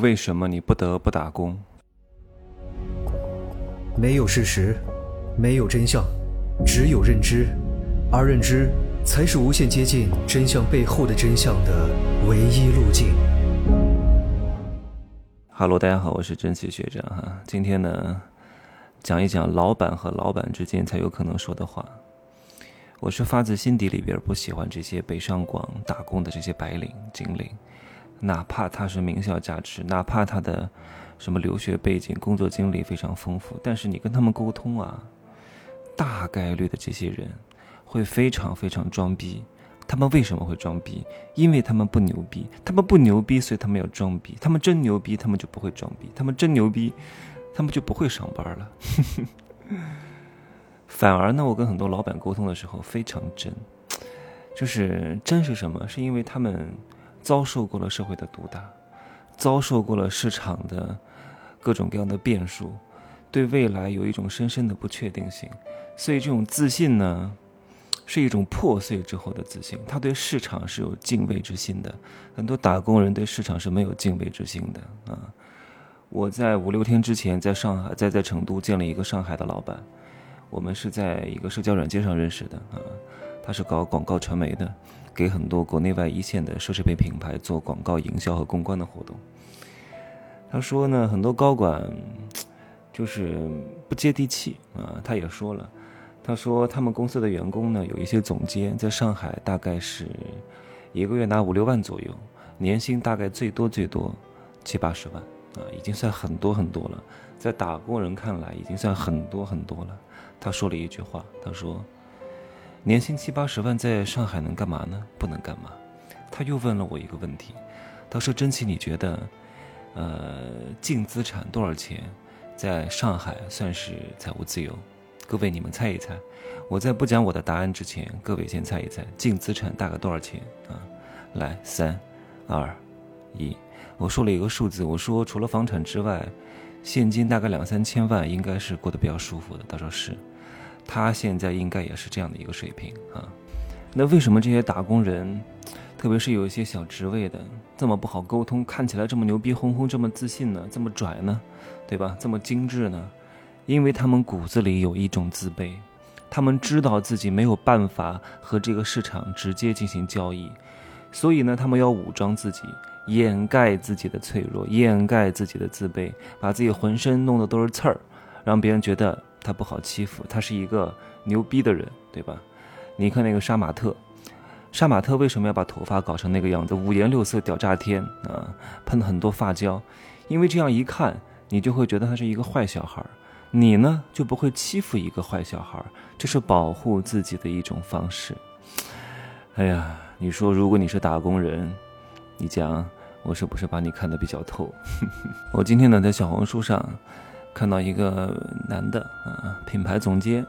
为什么你不得不打工？没有事实，没有真相，只有认知，而认知才是无限接近真相背后的真相的唯一路径。哈喽，大家好，我是真奇学长哈。今天呢，讲一讲老板和老板之间才有可能说的话。我是发自心底里边不喜欢这些北上广打工的这些白领、精灵。哪怕他是名校加持，哪怕他的什么留学背景、工作经历非常丰富，但是你跟他们沟通啊，大概率的这些人会非常非常装逼。他们为什么会装逼？因为他们不牛逼，他们不牛逼，所以他们要装逼。他们真牛逼，他们就不会装逼。他们真牛逼，他们就不会上班了。反而呢，我跟很多老板沟通的时候非常真，就是真是什么？是因为他们。遭受过了社会的毒打，遭受过了市场的各种各样的变数，对未来有一种深深的不确定性，所以这种自信呢，是一种破碎之后的自信。他对市场是有敬畏之心的，很多打工人对市场是没有敬畏之心的啊！我在五六天之前在上海，在在成都见了一个上海的老板，我们是在一个社交软件上认识的啊，他是搞广告传媒的。给很多国内外一线的奢侈品品牌做广告营销和公关的活动。他说呢，很多高管就是不接地气啊。他也说了，他说他们公司的员工呢，有一些总监在上海，大概是一个月拿五六万左右，年薪大概最多最多七八十万啊，已经算很多很多了。在打工人看来，已经算很多很多了。他说了一句话，他说。年薪七八十万，在上海能干嘛呢？不能干嘛。他又问了我一个问题，他说：“真奇，你觉得，呃，净资产多少钱，在上海算是财务自由？”各位，你们猜一猜。我在不讲我的答案之前，各位先猜一猜，净资产大概多少钱啊？来，三、二、一，我说了一个数字，我说除了房产之外，现金大概两三千万，应该是过得比较舒服的。他说是。他现在应该也是这样的一个水平啊，那为什么这些打工人，特别是有一些小职位的，这么不好沟通，看起来这么牛逼哄哄，这么自信呢，这么拽呢，对吧？这么精致呢？因为他们骨子里有一种自卑，他们知道自己没有办法和这个市场直接进行交易，所以呢，他们要武装自己，掩盖自己的脆弱，掩盖自己的自卑，把自己浑身弄得都是刺儿，让别人觉得。他不好欺负，他是一个牛逼的人，对吧？你看那个杀马特，杀马特为什么要把头发搞成那个样子，五颜六色，屌炸天啊！喷很多发胶，因为这样一看，你就会觉得他是一个坏小孩你呢就不会欺负一个坏小孩这是保护自己的一种方式。哎呀，你说如果你是打工人，你讲我是不是把你看得比较透？我今天呢在小红书上。看到一个男的啊，品牌总监，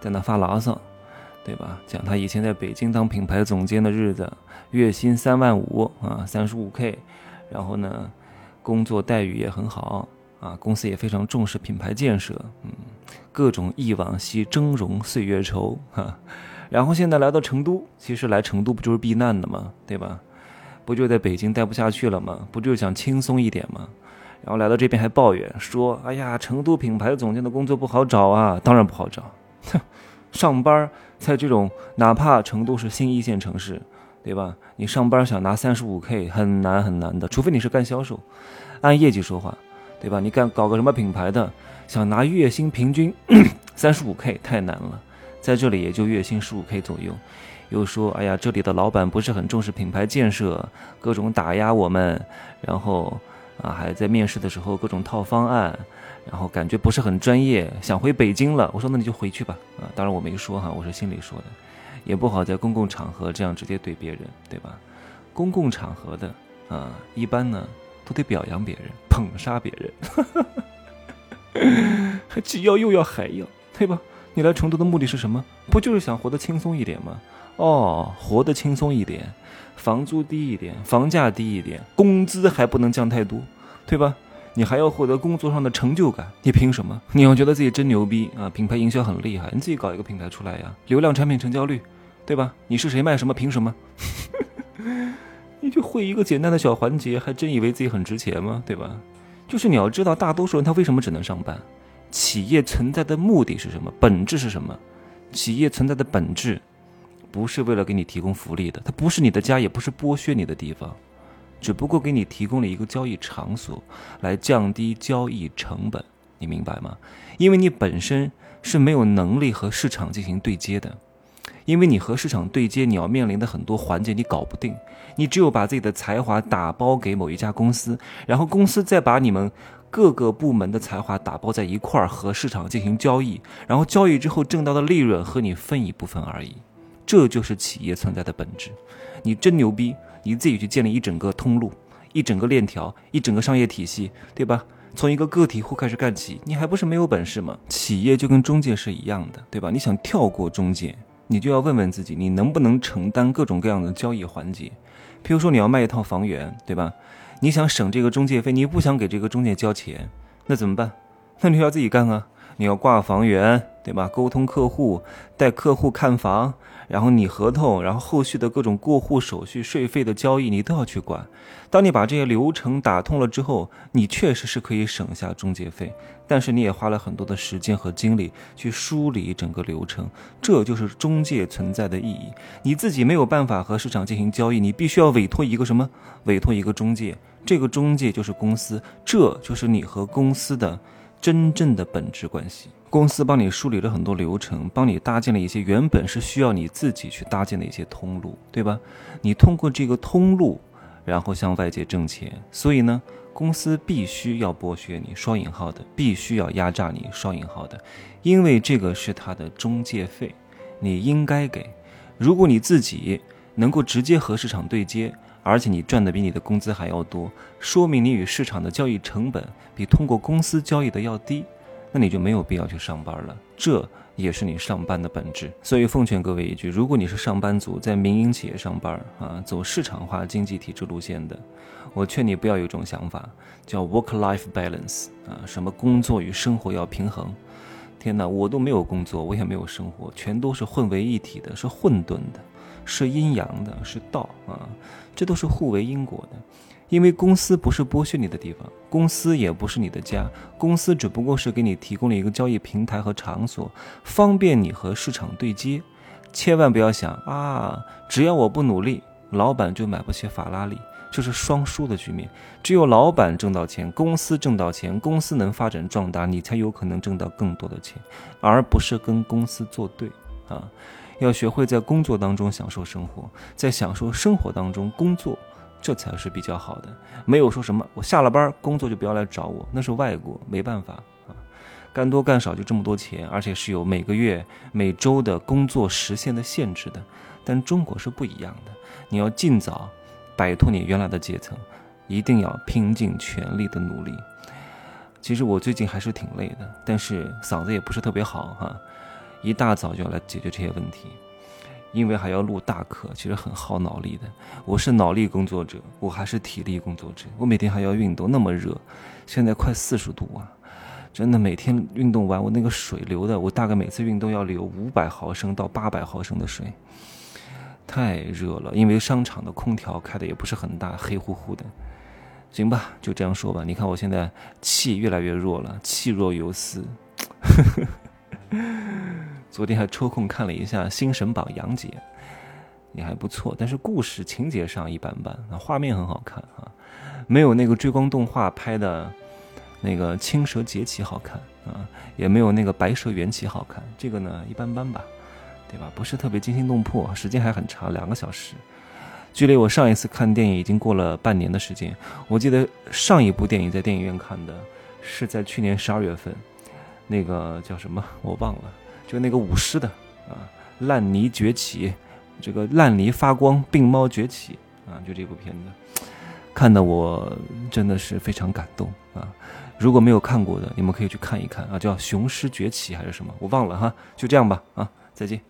在那发牢骚，对吧？讲他以前在北京当品牌总监的日子，月薪三万五啊，三十五 K，然后呢，工作待遇也很好啊，公司也非常重视品牌建设，嗯，各种忆往昔峥嵘岁月稠哈。然后现在来到成都，其实来成都不就是避难的吗？对吧？不就在北京待不下去了吗？不就想轻松一点吗？然后来到这边还抱怨说：“哎呀，成都品牌总监的工作不好找啊！当然不好找，哼，上班在这种哪怕成都是新一线城市，对吧？你上班想拿三十五 K 很难很难的，除非你是干销售，按业绩说话，对吧？你干搞个什么品牌的，想拿月薪平均 三十五 K 太难了，在这里也就月薪十五 K 左右。又说：哎呀，这里的老板不是很重视品牌建设，各种打压我们，然后。”啊，还在面试的时候各种套方案，然后感觉不是很专业，想回北京了。我说那你就回去吧。啊，当然我没说哈，我是心里说的，也不好在公共场合这样直接怼别人，对吧？公共场合的啊，一般呢都得表扬别人，捧杀别人，还 既要又要还要，对吧？你来成都的目的是什么？不就是想活得轻松一点吗？哦，活得轻松一点。房租低一点，房价低一点，工资还不能降太多，对吧？你还要获得工作上的成就感，你凭什么？你要觉得自己真牛逼啊！品牌营销很厉害，你自己搞一个品牌出来呀！流量、产品成交率，对吧？你是谁卖什么？凭什么？你就会一个简单的小环节，还真以为自己很值钱吗？对吧？就是你要知道，大多数人他为什么只能上班？企业存在的目的是什么？本质是什么？企业存在的本质，不是为了给你提供福利的，它不是你的家，也不是剥削你的地方，只不过给你提供了一个交易场所，来降低交易成本。你明白吗？因为你本身是没有能力和市场进行对接的。因为你和市场对接，你要面临的很多环节你搞不定，你只有把自己的才华打包给某一家公司，然后公司再把你们各个部门的才华打包在一块儿和市场进行交易，然后交易之后挣到的利润和你分一部分而已，这就是企业存在的本质。你真牛逼，你自己去建立一整个通路、一整个链条、一整个商业体系，对吧？从一个个体户开始干起，你还不是没有本事吗？企业就跟中介是一样的，对吧？你想跳过中介？你就要问问自己，你能不能承担各种各样的交易环节？譬如说，你要卖一套房源，对吧？你想省这个中介费，你不想给这个中介交钱，那怎么办？那你要自己干啊！你要挂房源，对吧？沟通客户，带客户看房。然后拟合同，然后后续的各种过户手续、税费的交易，你都要去管。当你把这些流程打通了之后，你确实是可以省下中介费，但是你也花了很多的时间和精力去梳理整个流程。这就是中介存在的意义。你自己没有办法和市场进行交易，你必须要委托一个什么？委托一个中介。这个中介就是公司，这就是你和公司的真正的本质关系。公司帮你梳理了很多流程，帮你搭建了一些原本是需要你自己去搭建的一些通路，对吧？你通过这个通路，然后向外界挣钱。所以呢，公司必须要剥削你（双引号的），必须要压榨你（双引号的），因为这个是他的中介费，你应该给。如果你自己能够直接和市场对接，而且你赚的比你的工资还要多，说明你与市场的交易成本比通过公司交易的要低。那你就没有必要去上班了，这也是你上班的本质。所以奉劝各位一句：如果你是上班族，在民营企业上班啊，走市场化经济体制路线的，我劝你不要有一种想法，叫 work-life balance 啊，什么工作与生活要平衡。天哪，我都没有工作，我也没有生活，全都是混为一体的，是混沌的，是阴阳的，是道啊，这都是互为因果的。因为公司不是剥削你的地方，公司也不是你的家，公司只不过是给你提供了一个交易平台和场所，方便你和市场对接。千万不要想啊，只要我不努力，老板就买不起法拉利，这是双输的局面。只有老板挣到钱，公司挣到钱，公司能发展壮大，你才有可能挣到更多的钱，而不是跟公司作对啊！要学会在工作当中享受生活，在享受生活当中工作。这才是比较好的，没有说什么我下了班工作就不要来找我，那是外国，没办法啊，干多干少就这么多钱，而且是有每个月、每周的工作时限的限制的。但中国是不一样的，你要尽早摆脱你原来的阶层，一定要拼尽全力的努力。其实我最近还是挺累的，但是嗓子也不是特别好哈，一大早就要来解决这些问题。因为还要录大课，其实很耗脑力的。我是脑力工作者，我还是体力工作者。我每天还要运动，那么热，现在快四十度啊！真的，每天运动完，我那个水流的，我大概每次运动要流五百毫升到八百毫升的水，太热了。因为商场的空调开的也不是很大，黑乎乎的。行吧，就这样说吧。你看我现在气越来越弱了，气若游丝。昨天还抽空看了一下《新神榜》杨戬，也还不错，但是故事情节上一般般，画面很好看啊，没有那个追光动画拍的那个《青蛇劫起》好看啊，也没有那个《白蛇缘起》好看，这个呢一般般吧，对吧？不是特别惊心动魄，时间还很长，两个小时。距离我上一次看电影已经过了半年的时间，我记得上一部电影在电影院看的是在去年十二月份，那个叫什么我忘了。就那个舞狮的啊，烂泥崛起，这个烂泥发光，病猫崛起啊，就这部片子，看的我真的是非常感动啊！如果没有看过的，你们可以去看一看啊，叫《雄狮崛起》还是什么，我忘了哈。就这样吧啊，再见。